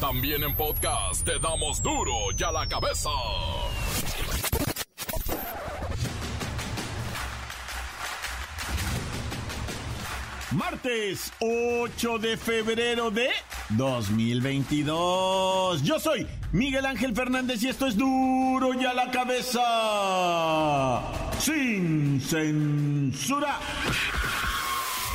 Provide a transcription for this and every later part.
También en podcast te damos duro y a la cabeza. Martes 8 de febrero de 2022. Yo soy Miguel Ángel Fernández y esto es duro y a la cabeza. Sin censura.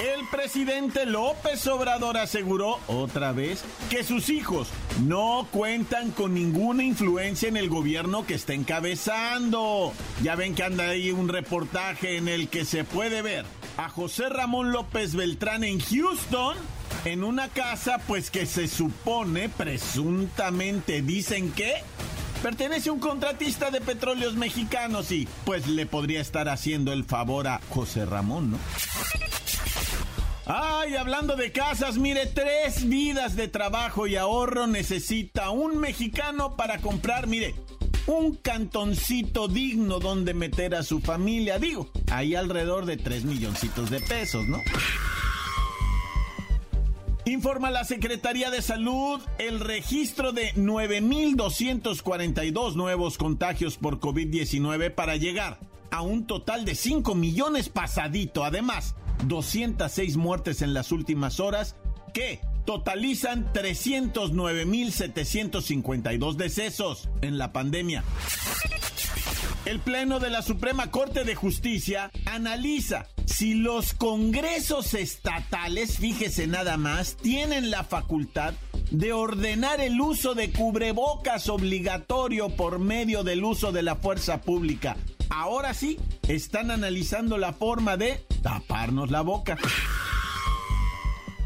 El presidente López Obrador aseguró otra vez que sus hijos no cuentan con ninguna influencia en el gobierno que está encabezando. Ya ven que anda ahí un reportaje en el que se puede ver a José Ramón López Beltrán en Houston en una casa pues que se supone, presuntamente dicen que pertenece a un contratista de petróleos mexicanos y pues le podría estar haciendo el favor a José Ramón, ¿no? Ay, hablando de casas, mire, tres vidas de trabajo y ahorro necesita un mexicano para comprar, mire, un cantoncito digno donde meter a su familia. Digo, hay alrededor de tres milloncitos de pesos, ¿no? Informa la Secretaría de Salud el registro de 9.242 nuevos contagios por COVID-19 para llegar a un total de 5 millones pasadito. Además, 206 muertes en las últimas horas que totalizan 309.752 decesos en la pandemia. El Pleno de la Suprema Corte de Justicia analiza si los congresos estatales, fíjese nada más, tienen la facultad de ordenar el uso de cubrebocas obligatorio por medio del uso de la fuerza pública. Ahora sí, están analizando la forma de taparnos la boca.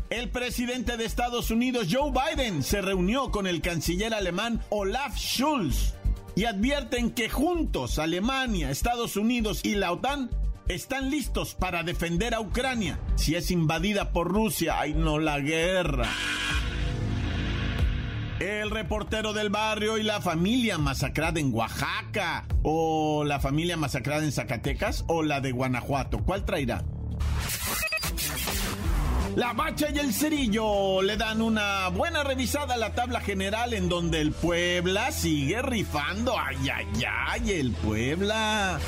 El presidente de Estados Unidos, Joe Biden, se reunió con el canciller alemán Olaf Scholz y advierten que juntos Alemania, Estados Unidos y la OTAN están listos para defender a Ucrania si es invadida por Rusia. ¡Ay, no la guerra! El reportero del barrio y la familia masacrada en Oaxaca. O la familia masacrada en Zacatecas o la de Guanajuato. ¿Cuál traerá? La Bacha y el Cerillo le dan una buena revisada a la tabla general en donde el Puebla sigue rifando. ¡Ay, ay, ay! El Puebla.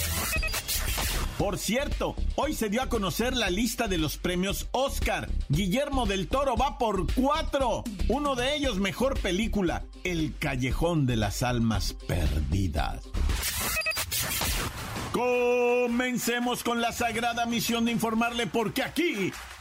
Por cierto, hoy se dio a conocer la lista de los premios Oscar. Guillermo del Toro va por cuatro. Uno de ellos, mejor película, El Callejón de las Almas Perdidas. Comencemos con la sagrada misión de informarle porque aquí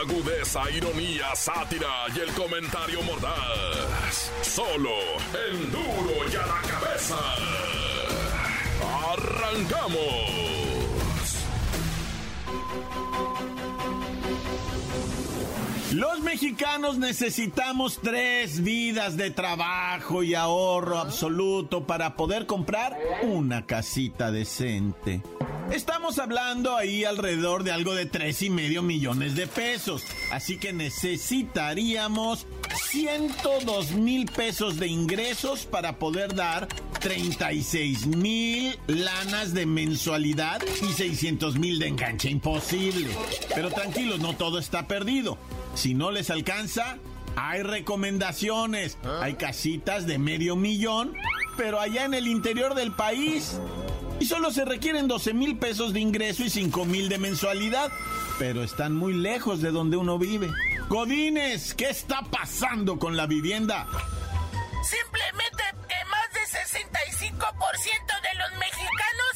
Agudeza, ironía, sátira y el comentario mordaz. Solo el duro y a la cabeza. ¡Arrancamos! Los mexicanos necesitamos tres vidas de trabajo y ahorro absoluto para poder comprar una casita decente. Estamos hablando ahí alrededor de algo de tres y medio millones de pesos. Así que necesitaríamos 102 mil pesos de ingresos para poder dar 36 mil lanas de mensualidad y 600 mil de enganche. Imposible. Pero tranquilos, no todo está perdido. Si no les alcanza, hay recomendaciones. Hay casitas de medio millón, pero allá en el interior del país solo se requieren 12 mil pesos de ingreso y 5 mil de mensualidad, pero están muy lejos de donde uno vive. Godines, ¿qué está pasando con la vivienda? Simplemente que más de 65% de los mexicanos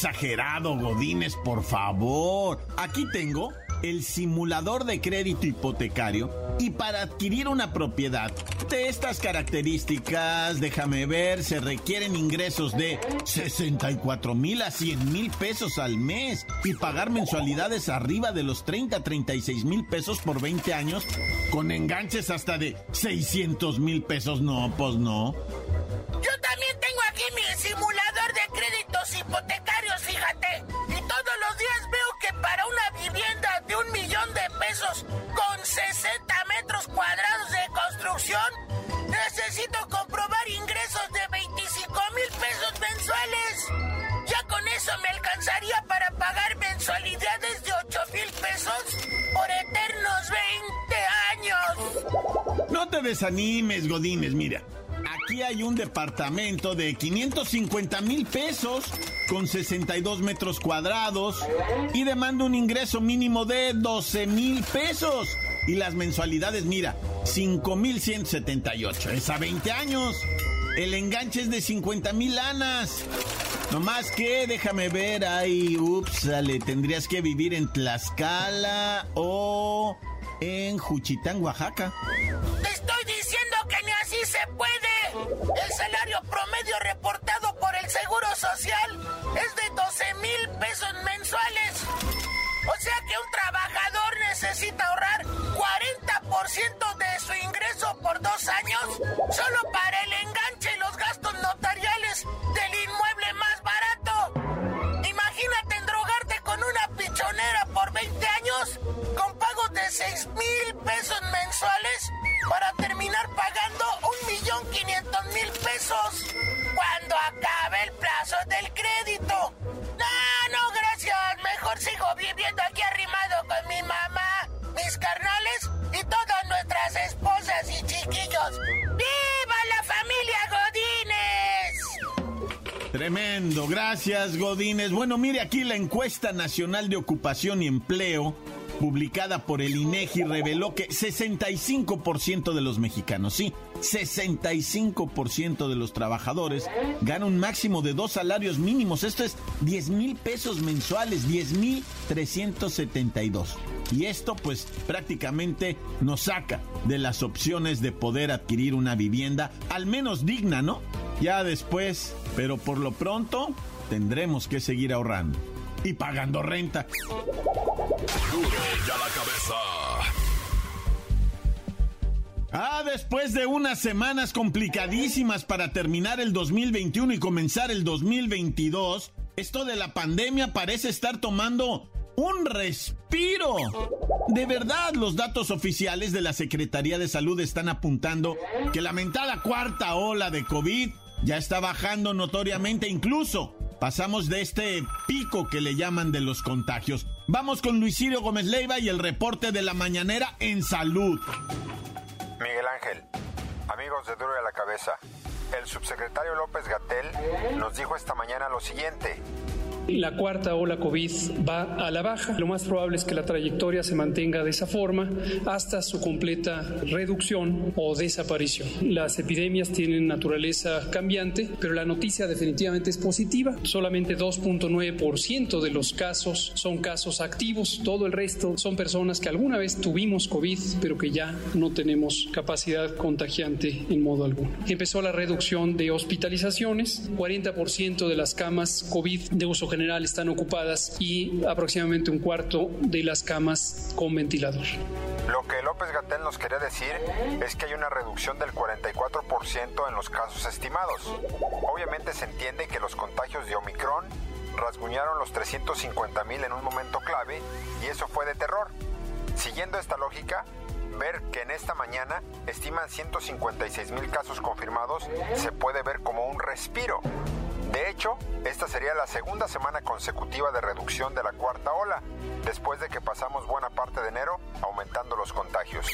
exagerado, Godines, por favor. Aquí tengo el simulador de crédito hipotecario y para adquirir una propiedad de estas características, déjame ver, se requieren ingresos de 64 mil a 100 mil pesos al mes y pagar mensualidades arriba de los 30 36 mil pesos por 20 años con enganches hasta de 600 mil pesos. No, pues no. Yo hipotecarios, fíjate. Y todos los días veo que para una vivienda de un millón de pesos con 60 metros cuadrados de construcción, necesito comprobar ingresos de 25 mil pesos mensuales. Ya con eso me alcanzaría para pagar mensualidades de 8 mil pesos por eternos 20 años. No te desanimes, Godines, mira. Aquí hay un departamento de 550 mil pesos con 62 metros cuadrados y demanda un ingreso mínimo de 12 mil pesos. Y las mensualidades, mira, 5 mil 178. Es a 20 años. El enganche es de 50 mil lanas. No más que, déjame ver, ay, ups, le tendrías que vivir en Tlaxcala o en Juchitán, Oaxaca. Te estoy diciendo que ni así se puede. El salario promedio reportado por el Seguro Social es de 12 mil pesos mensuales. O sea que un trabajador necesita ahorrar 40% Gracias Godínez. Bueno, mire aquí la encuesta nacional de ocupación y empleo publicada por el INEGI reveló que 65% de los mexicanos, sí, 65% de los trabajadores ganan un máximo de dos salarios mínimos. Esto es 10 mil pesos mensuales, 10 mil 372. Y esto pues prácticamente nos saca de las opciones de poder adquirir una vivienda al menos digna, ¿no? Ya después, pero por lo pronto tendremos que seguir ahorrando y pagando renta. Ya la cabeza. Ah, después de unas semanas complicadísimas para terminar el 2021 y comenzar el 2022, esto de la pandemia parece estar tomando un respiro. De verdad, los datos oficiales de la Secretaría de Salud están apuntando que la mentada cuarta ola de COVID ya está bajando notoriamente, incluso pasamos de este pico que le llaman de los contagios. Vamos con Luis Gómez Leiva y el reporte de la mañanera en salud. Miguel Ángel, amigos de Duro de la Cabeza, el subsecretario López Gatel nos dijo esta mañana lo siguiente. La cuarta ola COVID va a la baja. Lo más probable es que la trayectoria se mantenga de esa forma hasta su completa reducción o desaparición. Las epidemias tienen naturaleza cambiante, pero la noticia definitivamente es positiva. Solamente 2.9% de los casos son casos activos. Todo el resto son personas que alguna vez tuvimos COVID, pero que ya no tenemos capacidad contagiante en modo alguno. Empezó la reducción de hospitalizaciones. 40% de las camas COVID de uso general están ocupadas y aproximadamente un cuarto de las camas con ventilador. Lo que López Gatel nos quería decir es que hay una reducción del 44% en los casos estimados. Obviamente se entiende que los contagios de Omicron rasguñaron los 350 mil en un momento clave y eso fue de terror. Siguiendo esta lógica, ver que en esta mañana estiman 156 mil casos confirmados se puede ver como un respiro. De hecho, esta sería la segunda semana consecutiva de reducción de la cuarta ola, después de que pasamos buena parte de enero aumentando los contagios.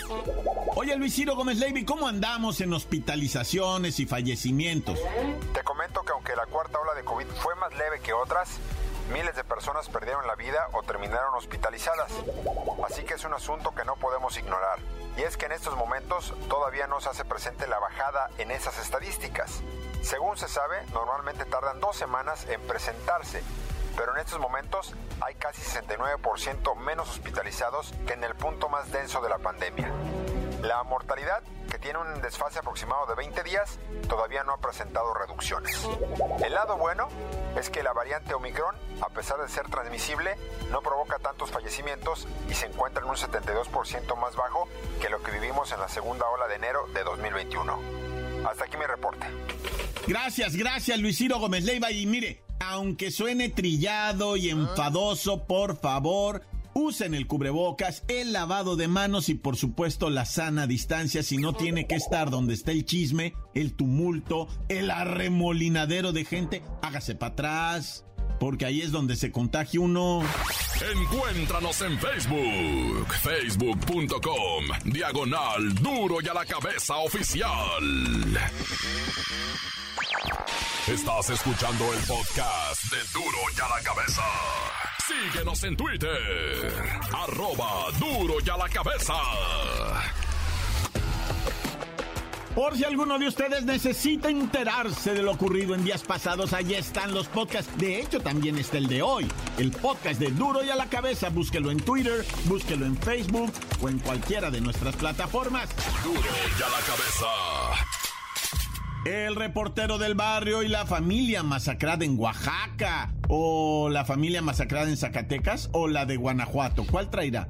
Oye Luis Ciro Gómez Levy, ¿cómo andamos en hospitalizaciones y fallecimientos? Te comento que aunque la cuarta ola de COVID fue más leve que otras, Miles de personas perdieron la vida o terminaron hospitalizadas. Así que es un asunto que no podemos ignorar. Y es que en estos momentos todavía no se hace presente la bajada en esas estadísticas. Según se sabe, normalmente tardan dos semanas en presentarse, pero en estos momentos hay casi 69% menos hospitalizados que en el punto más denso de la pandemia. La mortalidad, que tiene un desfase aproximado de 20 días, todavía no ha presentado reducciones. El lado bueno es que la variante Omicron, a pesar de ser transmisible, no provoca tantos fallecimientos y se encuentra en un 72% más bajo que lo que vivimos en la segunda ola de enero de 2021. Hasta aquí mi reporte. Gracias, gracias Luis Ciro Gómez Leiva. Y mire, aunque suene trillado y enfadoso, por favor, Usen el cubrebocas, el lavado de manos y por supuesto la sana distancia. Si no tiene que estar donde está el chisme, el tumulto, el arremolinadero de gente. Hágase para atrás, porque ahí es donde se contagia uno. Encuéntranos en Facebook, facebook.com, diagonal duro y a la cabeza oficial. Estás escuchando el podcast de duro y a la cabeza. Síguenos en Twitter. Arroba duro y a la cabeza. Por si alguno de ustedes necesita enterarse de lo ocurrido en días pasados, allí están los podcasts. De hecho, también está el de hoy. El podcast de Duro y a la cabeza. Búsquelo en Twitter, búsquelo en Facebook o en cualquiera de nuestras plataformas. Duro y a la cabeza. El reportero del barrio y la familia masacrada en Oaxaca. O la familia masacrada en Zacatecas. O la de Guanajuato. ¿Cuál traerá?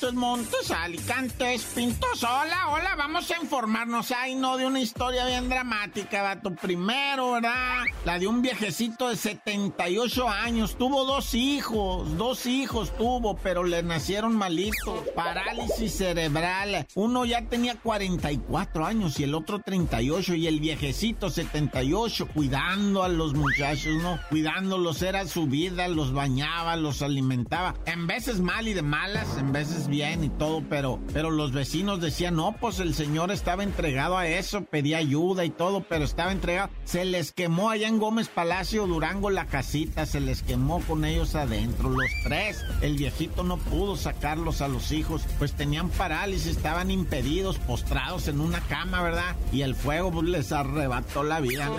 Montes, Montes, Alicantes, Pintos. Hola, hola, vamos a informarnos. Ay, no, de una historia bien dramática, vato. Primero, ¿verdad? La de un viejecito de 78 años. Tuvo dos hijos, dos hijos tuvo, pero le nacieron malitos. Parálisis cerebral. Uno ya tenía 44 años y el otro 38. Y el viejecito 78, cuidando a los muchachos, ¿no? Cuidándolos, era su vida, los bañaba, los alimentaba. En veces mal y de malas, en veces bien y todo, pero, pero los vecinos decían, no, pues el señor estaba entregado a eso, pedía ayuda y todo, pero estaba entregado. Se les quemó allá en Gómez Palacio, Durango, la casita, se les quemó con ellos adentro, los tres. El viejito no pudo sacarlos a los hijos, pues tenían parálisis, estaban impedidos, postrados en una cama, ¿verdad? Y el fuego pues, les arrebató la vida.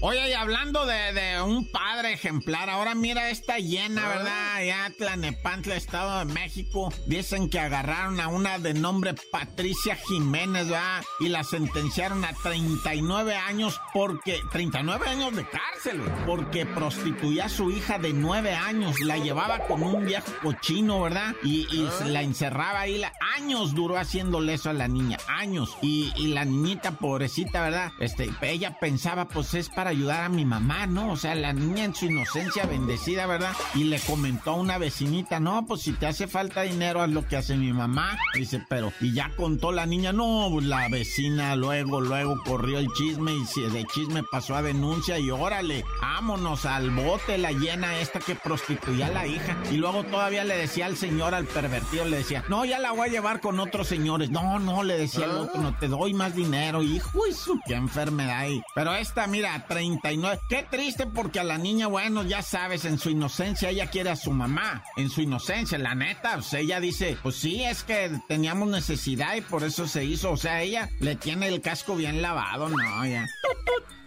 Oye, y hablando de, un padre ejemplar, ahora mira esta llena, ¿verdad? Ya Tlanepantla, Estado de México. Dicen que agarraron a una de nombre Patricia Jiménez, ¿verdad? Y la sentenciaron a 39 años porque... 39 años de cárcel, porque prostituía a su hija de 9 años. La llevaba con un viejo cochino, ¿verdad? Y, la encerraba ahí. La, años duró haciéndole eso a la niña, años. Y, y la niñita, pobrecita, ¿verdad? Este, ella pensaba, pues es para ayudar a mi mamá, ¿no? O sea, la niña en su inocencia bendecida, ¿verdad? Y le comentó a una vecinita, no, pues si te hace falta dinero, haz lo que hace mi mamá. Dice, pero, y ya contó la niña, no, pues la vecina luego, luego corrió el chisme y de chisme pasó a denuncia y órale, vámonos al bote, la llena esta que prostituía a la hija. Y luego todavía le decía al señor, al pervertido, le decía, no, ya la voy a llevar con otros señores. No, no, le decía al otro, no te doy más dinero, hijo, eso, qué enfermedad. hay. Pero esta, mira, 39. Qué triste porque a la niña, bueno, ya sabes, en su inocencia ella quiere a su mamá. En su inocencia, la neta, sea, ella dice, pues sí, es que teníamos necesidad y por eso se hizo. O sea, ella le tiene el casco bien lavado, no, ya.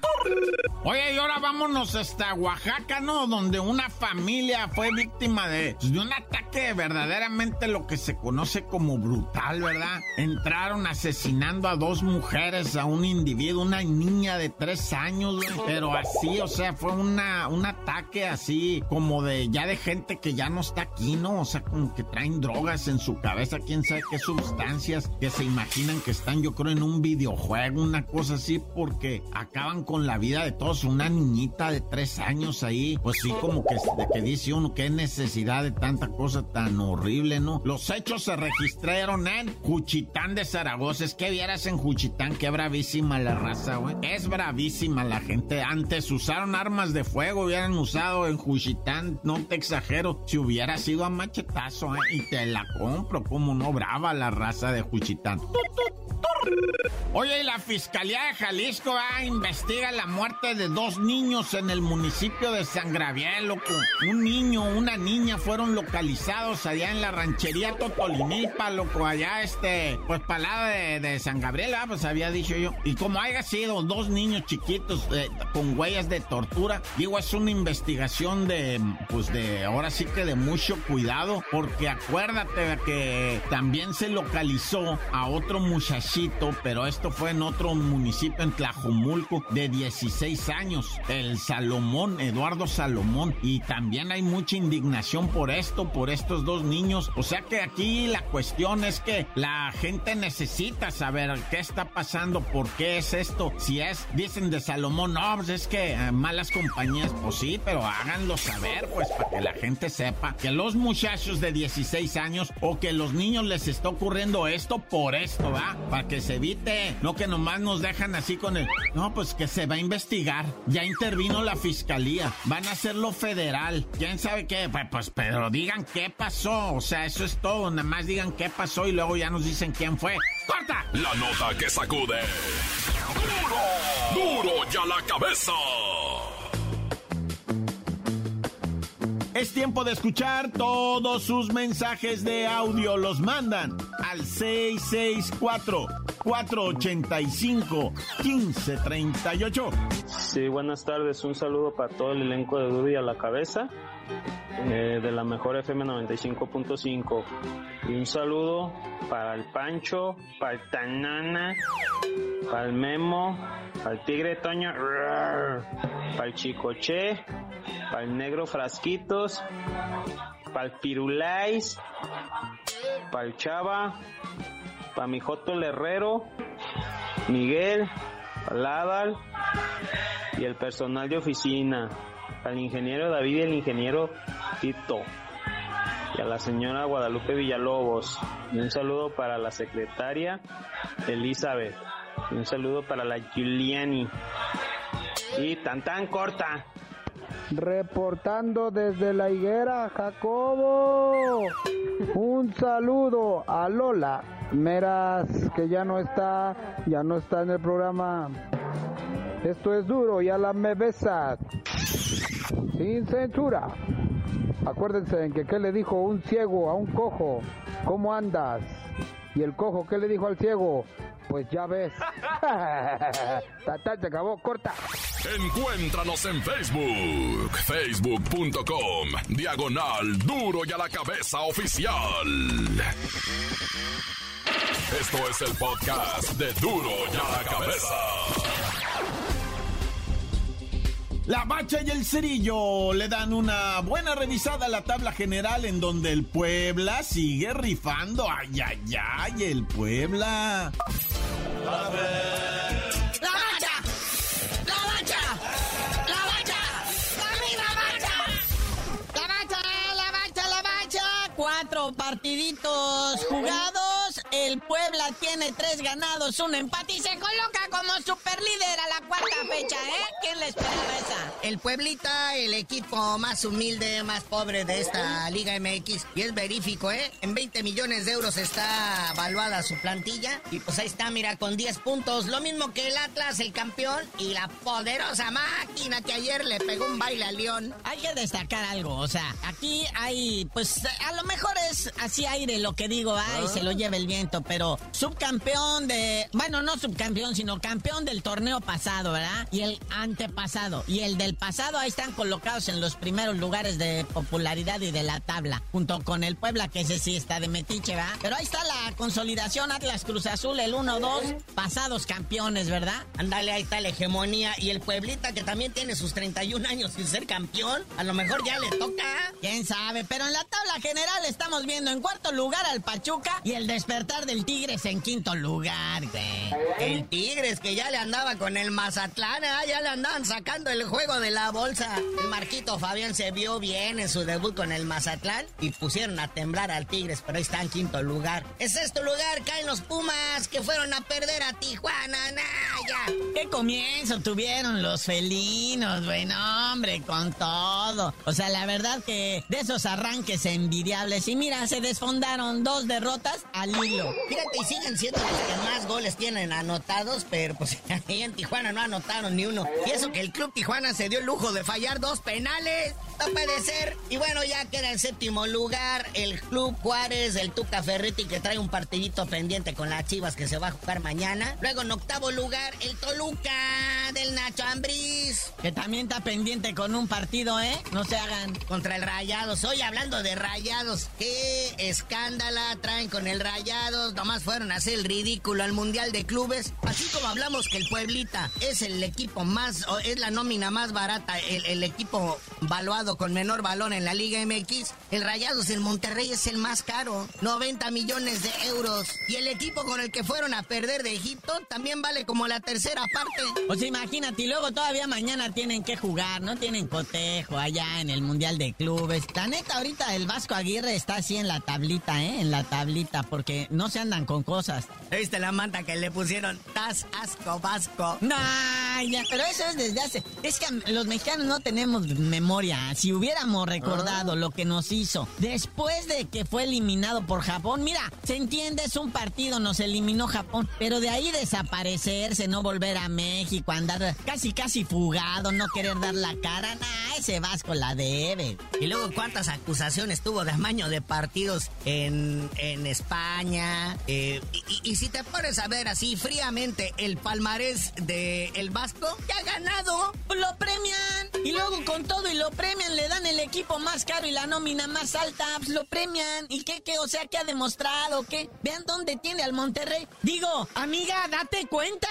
Oye, y ahora vámonos hasta Oaxaca, ¿no? Donde una familia fue víctima de, un ataque verdaderamente lo que se conoce como brutal, ¿verdad? Entraron asesinando a dos mujeres, a un individuo, una niña de tres años, pero así, o sea, fue una, un ataque así como de ya de gente que ya no está aquí, ¿no? O sea, como que traen drogas en su cabeza, quién sabe qué sustancias que se imaginan que están, yo creo, en un videojuego, una cosa así, porque acaban con la vida de todos una niñita de tres años ahí, pues sí, como que, dice uno, qué necesidad de tanta cosa tan horrible, ¿no? Los hechos se registraron en Juchitán de Zaragoza. Es que vieras en Juchitán, qué bravísima la raza, güey. Es bravísima la gente. Antes usaron armas de fuego, hubieran usado en Juchitán, no te exagero, si hubiera sido a machetazo, ¿eh? Y te la compro, como no brava la raza de Juchitán. Oye, y la Fiscalía de Jalisco va a investigar la muerte de dos niños en el municipio de San Gabriel, loco. Un niño, una niña fueron localizados allá en la ranchería Totolinilpa, loco, allá este, pues palada de, de San Gabriel, ah, pues había dicho yo. Y como haya sido dos niños chiquitos eh, con huellas de tortura, digo, es una investigación de, pues de, ahora sí que de mucho cuidado, porque acuérdate que también se localizó a otro muchachito, pero esto fue en otro municipio, en Tlajumulco, de 16 años, el Salomón, Eduardo Salomón. Y también hay mucha indignación por esto, por estos dos niños. O sea que aquí la cuestión es que la gente necesita saber qué está pasando, por qué es esto. Si es, dicen de Salomón, no, pues es que eh, malas compañías, pues sí, pero háganlo saber, pues para que la gente sepa que los muchachos de 16 años o que los niños les está ocurriendo esto por esto, ¿va? Para que se evite no que nomás nos dejan así con el... No, pues que se va investigar. Ya intervino la fiscalía. Van a hacerlo federal. ¿Quién sabe qué? Pues, pues, pero digan qué pasó. O sea, eso es todo. Nada más digan qué pasó y luego ya nos dicen quién fue. ¡Corta! La nota que sacude. ¡Duro! ¡Duro ya la cabeza! Es tiempo de escuchar todos sus mensajes de audio. Los mandan al 664 485 1538. Sí, buenas tardes. Un saludo para todo el elenco de Duro y a la cabeza eh, de la mejor FM 95.5. Y un saludo para el Pancho, para el Tanana, para el Memo, para el Tigre Toño, para el Chicoche, para el Negro Frasquitos, para el Pirulais, para el Chava, para mi Joto Herrero, Miguel, Adal y el personal de oficina, al ingeniero David y el ingeniero Tito y a la señora Guadalupe Villalobos. Y un saludo para la secretaria Elizabeth. Y un saludo para la Giuliani. Y tan tan corta. Reportando desde la higuera, Jacobo. Un saludo a Lola Meras, que ya no está, ya no está en el programa. Esto es duro, ya la me besas. Sin censura. Acuérdense en que qué le dijo un ciego a un cojo, ¿cómo andas? Y el cojo, ¿qué le dijo al ciego? Pues ya ves. se acabó, corta. Encuéntranos en Facebook, facebook.com, diagonal duro y a la cabeza oficial. Esto es el podcast de duro y a la cabeza. La Bacha y el Cerillo le dan una buena revisada a la tabla general en donde el Puebla sigue rifando. Ay, ay, ay, el Puebla. ¡La Bacha! ¡La Bacha! ¡La Bacha! ¡La Bacha! ¡La Bacha! ¡La Bacha! ¡La Bacha! Cuatro partiditos jugados el Puebla tiene tres ganados, un empate coloca como superlíder a la cuarta fecha, ¿eh? ¿Quién le esperaba esa? El Pueblita, el equipo más humilde, más pobre de esta Liga MX. Y es verífico, ¿eh? En 20 millones de euros está valuada su plantilla. Y pues ahí está, mira, con 10 puntos. Lo mismo que el Atlas, el campeón. Y la poderosa máquina que ayer le pegó un baile al León. Hay que destacar algo, o sea, aquí hay, pues a lo mejor es así aire lo que digo, ay, se lo lleva el viento, pero subcampeón de, bueno, no subcampeón, sino campeón del torneo pasado, ¿verdad? Y el antepasado. Y el del pasado ahí están colocados en los primeros lugares de popularidad y de la tabla, junto con el Puebla, que ese sí está de metiche, ¿verdad? Pero ahí está la consolidación Atlas Cruz Azul, el 1-2, pasados campeones, ¿verdad? Ándale, ahí está la hegemonía. Y el Pueblita, que también tiene sus 31 años sin ser campeón, a lo mejor ya le toca. ¿Quién sabe? Pero en la tabla general estamos viendo en cuarto lugar al Pachuca y el despertar del Tigres en quinto lugar, güey. El Tigres que ya le andaba con el Mazatlán, ¿eh? ya le andaban sacando el juego de la bolsa. El Marquito Fabián se vio bien en su debut con el Mazatlán y pusieron a temblar al Tigres, pero ahí está en quinto lugar. En sexto lugar caen los Pumas que fueron a perder a Tijuana, Naya. ¿Qué comienzo tuvieron los felinos, bueno, hombre, con todo? O sea, la verdad que de esos arranques envidiables, y mira, se desfondaron dos derrotas al hilo. Fíjate, y siguen siendo los que más goles tienen anotados, pero pues ahí en Tijuana no anotaron ni uno. Y eso que el Club Tijuana se dio el lujo de fallar dos penales. Puede ser. Y bueno, ya queda en séptimo lugar el Club Juárez, el Tuca Ferretti, que trae un partidito pendiente con las Chivas que se va a jugar mañana. Luego en octavo lugar, el Toluca del Nacho Ambriz. Que también está pendiente con un partido, ¿eh? No se hagan. Contra el Rayados. Hoy hablando de Rayados, qué escándala traen con el Rayados. Nomás fueron a hacer el ridículo al Mundial de Clubes. Así como hablamos que el Pueblita es el equipo más, es la nómina más barata, el, el equipo valuado con menor valor en la Liga MX, el Rayados del Monterrey es el más caro, 90 millones de euros. Y el equipo con el que fueron a perder de Egipto también vale como la tercera parte. O sea, imagínate, y luego todavía mañana tienen que jugar, no tienen cotejo allá en el Mundial de Clubes. La neta, ahorita el Vasco Aguirre está así en la tablita, ¿eh? En la tablita, porque no se andan con cosas. ¿Viste la manta que le pusieron? Tas asco vasco. No, ya, pero eso es desde hace. Es que los mexicanos no tenemos memoria. Si hubiéramos recordado lo que nos hizo después de que fue eliminado por Japón, mira, se entiende, es un partido, nos eliminó Japón, pero de ahí desaparecerse, no volver a México, andar casi casi fugado, no querer dar la cara, nah, ese Vasco la debe. Y luego cuántas acusaciones tuvo de amaño de partidos en, en España. Eh, y, y si te pones a ver así fríamente el palmarés de el Vasco, ya ha ganado. Lo premian. Y luego con todo y lo premian, le dan el equipo más caro y la nómina más alta, pues lo premian. ¿Y qué, qué? O sea, ¿qué ha demostrado? ¿Qué? Vean dónde tiene al Monterrey. Digo, amiga, date cuenta.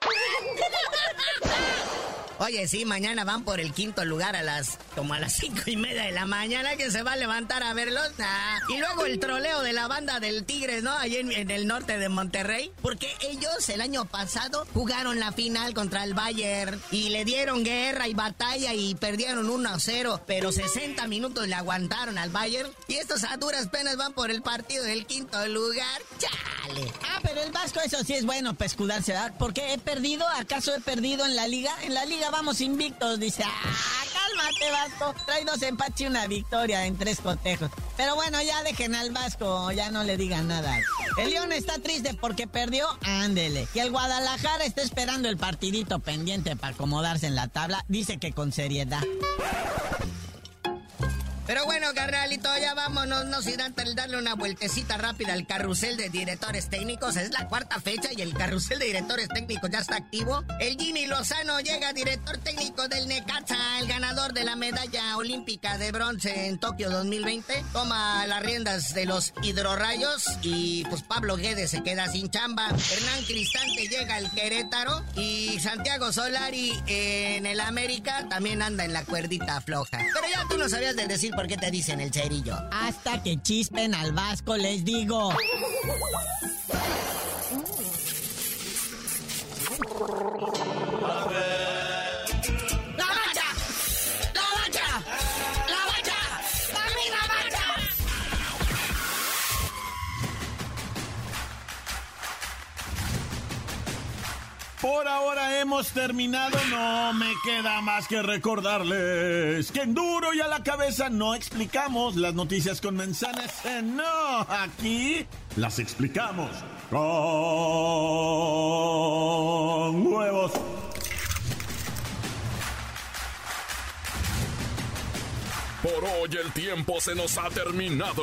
Oye, sí, mañana van por el quinto lugar a las como a las cinco y media de la mañana que se va a levantar a verlos. Nah. Y luego el troleo de la banda del Tigres, ¿no? Allí en, el norte de Monterrey. Porque ellos el año pasado jugaron la final contra el Bayern y le dieron guerra y batalla y perdieron 1 a 0. Pero 60 minutos le aguantaron al Bayern. Y estos a duras penas van por el partido del quinto lugar. ¡Chale! Ah, pero el Vasco eso sí es bueno para escudarse, ¿verdad? Porque he perdido, ¿acaso he perdido en la liga? En la liga vamos invictos, dice. ¡Ah, cálmate, Vasco! Trae dos empates y una victoria en tres cotejos. Pero bueno, ya dejen al Vasco, ya no le digan nada. El León está triste porque perdió, ándele. Y el Guadalajara está esperando el partidito pendiente para acomodarse en la tabla, dice que con seriedad. Pero bueno, carnalito, ya vámonos, no sin antes darle una vueltecita rápida al carrusel de directores técnicos. Es la cuarta fecha y el carrusel de directores técnicos ya está activo. El Jimmy Lozano llega director técnico del Necaxa, el ganador de la medalla olímpica de bronce en Tokio 2020. Toma las riendas de los hidrorrayos y pues Pablo Guedes se queda sin chamba. Hernán Cristante llega al Querétaro y Santiago Solari en el América también anda en la cuerdita floja. Pero ya tú no sabías de decir por qué te dicen el cerillo. Hasta que chispen al Vasco, les digo. Por ahora hemos terminado, no me queda más que recordarles que en duro y a la cabeza no explicamos las noticias con manzanas, eh, no, aquí las explicamos con huevos. Por hoy el tiempo se nos ha terminado.